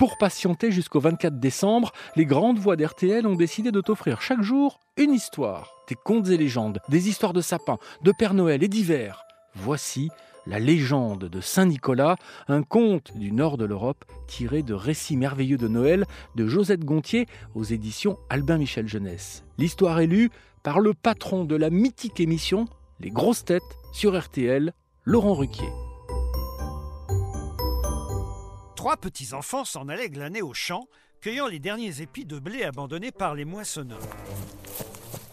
Pour patienter jusqu'au 24 décembre, les grandes voix d'RTL ont décidé de t'offrir chaque jour une histoire. Des contes et légendes, des histoires de sapins, de Père Noël et d'hiver. Voici la légende de Saint-Nicolas, un conte du nord de l'Europe tiré de récits merveilleux de Noël de Josette Gontier aux éditions Albin Michel Jeunesse. L'histoire est lue par le patron de la mythique émission Les Grosses Têtes sur RTL, Laurent Ruquier. Trois petits-enfants s'en allaient glaner au champ, cueillant les derniers épis de blé abandonnés par les moissonneurs.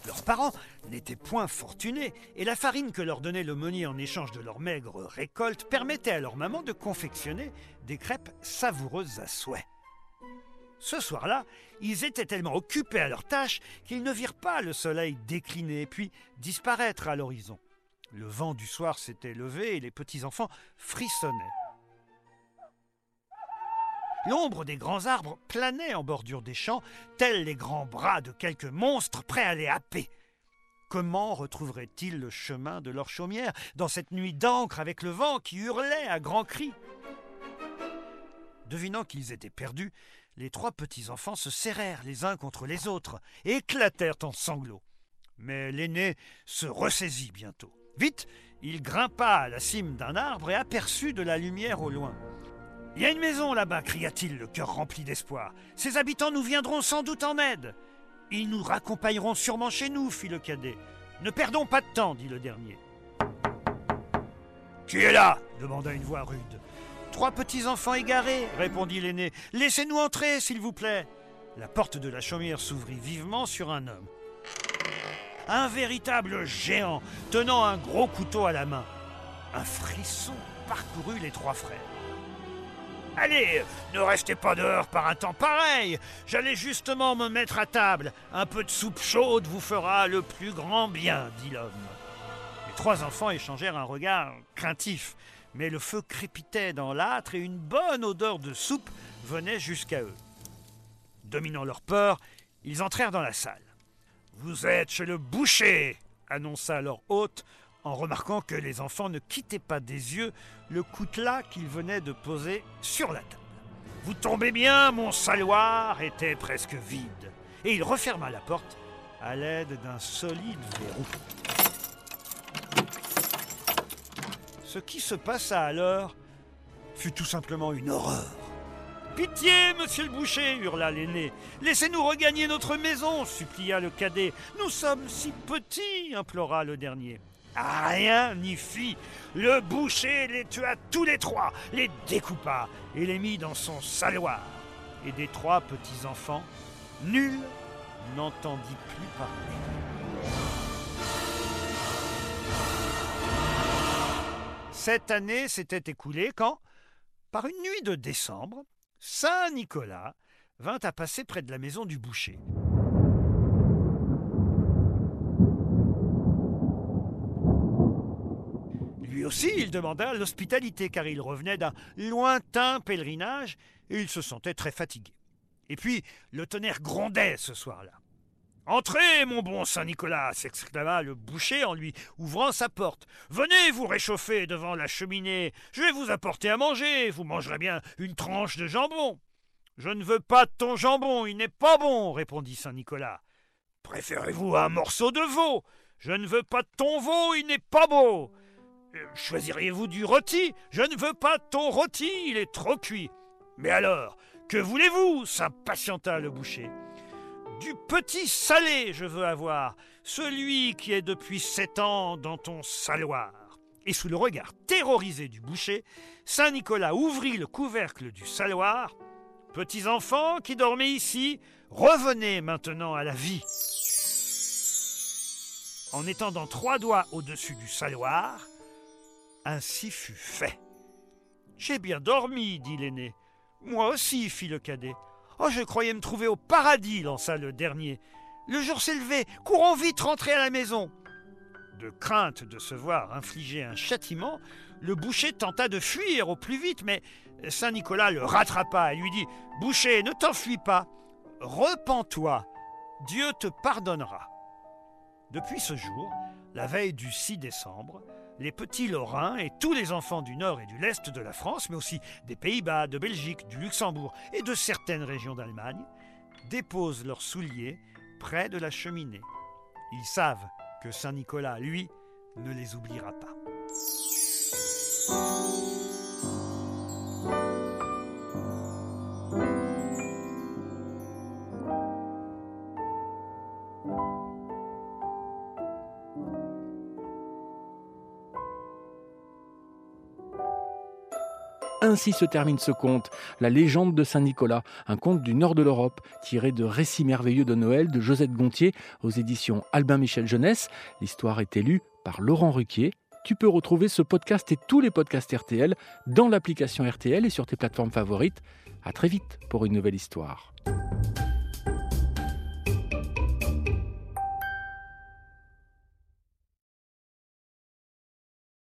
Leurs parents n'étaient point fortunés et la farine que leur donnait le meunier en échange de leur maigre récolte permettait à leur maman de confectionner des crêpes savoureuses à souhait. Ce soir-là, ils étaient tellement occupés à leur tâche qu'ils ne virent pas le soleil décliner puis disparaître à l'horizon. Le vent du soir s'était levé et les petits-enfants frissonnaient. L'ombre des grands arbres planait en bordure des champs, tels les grands bras de quelques monstres prêts à les happer. Comment retrouveraient-ils le chemin de leur chaumière dans cette nuit d'encre avec le vent qui hurlait à grands cris? Devinant qu'ils étaient perdus, les trois petits-enfants se serrèrent les uns contre les autres et éclatèrent en sanglots. Mais l'aîné se ressaisit bientôt. Vite, il grimpa à la cime d'un arbre et aperçut de la lumière au loin. Il y a une maison là-bas, cria-t-il, le cœur rempli d'espoir. Ses habitants nous viendront sans doute en aide. Ils nous raccompagneront sûrement chez nous, fit le cadet. Ne perdons pas de temps, dit le dernier. Qui est là? demanda une voix rude. Trois petits enfants égarés, répondit l'aîné. Laissez-nous entrer, s'il vous plaît. La porte de la chaumière s'ouvrit vivement sur un homme. Un véritable géant, tenant un gros couteau à la main. Un frisson parcourut les trois frères. Allez, ne restez pas dehors par un temps pareil. J'allais justement me mettre à table. Un peu de soupe chaude vous fera le plus grand bien, dit l'homme. Les trois enfants échangèrent un regard craintif, mais le feu crépitait dans l'âtre et une bonne odeur de soupe venait jusqu'à eux. Dominant leur peur, ils entrèrent dans la salle. Vous êtes chez le boucher, annonça leur hôte en remarquant que les enfants ne quittaient pas des yeux le coutelas qu'il venait de poser sur la table. Vous tombez bien, mon saloir était presque vide, et il referma la porte à l'aide d'un solide verrou. Ce qui se passa alors fut tout simplement une horreur. Pitié, monsieur le boucher, hurla l'aîné. Laissez-nous regagner notre maison, supplia le cadet. Nous sommes si petits, implora le dernier. Rien n'y fit. Le boucher les tua tous les trois, les découpa et les mit dans son saloir. Et des trois petits-enfants, nul n'entendit plus parler. Cette année s'était écoulée quand, par une nuit de décembre, Saint Nicolas vint à passer près de la maison du boucher. Aussi, il demanda l'hospitalité car il revenait d'un lointain pèlerinage et il se sentait très fatigué. Et puis, le tonnerre grondait ce soir-là. Entrez, mon bon Saint-Nicolas s'exclama le boucher en lui ouvrant sa porte. Venez vous réchauffer devant la cheminée. Je vais vous apporter à manger. Vous mangerez bien une tranche de jambon. Je ne veux pas de ton jambon, il n'est pas bon, répondit Saint-Nicolas. Préférez-vous un morceau de veau? Je ne veux pas de ton veau, il n'est pas beau. Choisiriez-vous du rôti? Je ne veux pas ton rôti, il est trop cuit. Mais alors, que voulez-vous s'impatienta le boucher? Du petit salé, je veux avoir, celui qui est depuis sept ans dans ton saloir. Et sous le regard terrorisé du boucher, Saint Nicolas ouvrit le couvercle du saloir. Petits enfants qui dormez ici, revenez maintenant à la vie. En étendant trois doigts au-dessus du saloir, ainsi fut fait. J'ai bien dormi, dit l'aîné. Moi aussi, fit le cadet. Oh, je croyais me trouver au paradis, lança le dernier. Le jour s'est levé, courons vite rentrer à la maison. De crainte de se voir infliger un châtiment, le boucher tenta de fuir au plus vite, mais Saint Nicolas le rattrapa et lui dit Boucher, ne t'enfuis pas, repens-toi, Dieu te pardonnera. Depuis ce jour, la veille du 6 décembre, les petits Lorrains et tous les enfants du nord et du l'est de la France, mais aussi des Pays-Bas, de Belgique, du Luxembourg et de certaines régions d'Allemagne, déposent leurs souliers près de la cheminée. Ils savent que Saint Nicolas, lui, ne les oubliera pas. Ainsi se termine ce conte, La légende de Saint-Nicolas, un conte du nord de l'Europe, tiré de Récits merveilleux de Noël de Josette Gontier aux éditions Albin Michel Jeunesse. L'histoire est élue par Laurent Ruquier. Tu peux retrouver ce podcast et tous les podcasts RTL dans l'application RTL et sur tes plateformes favorites. À très vite pour une nouvelle histoire.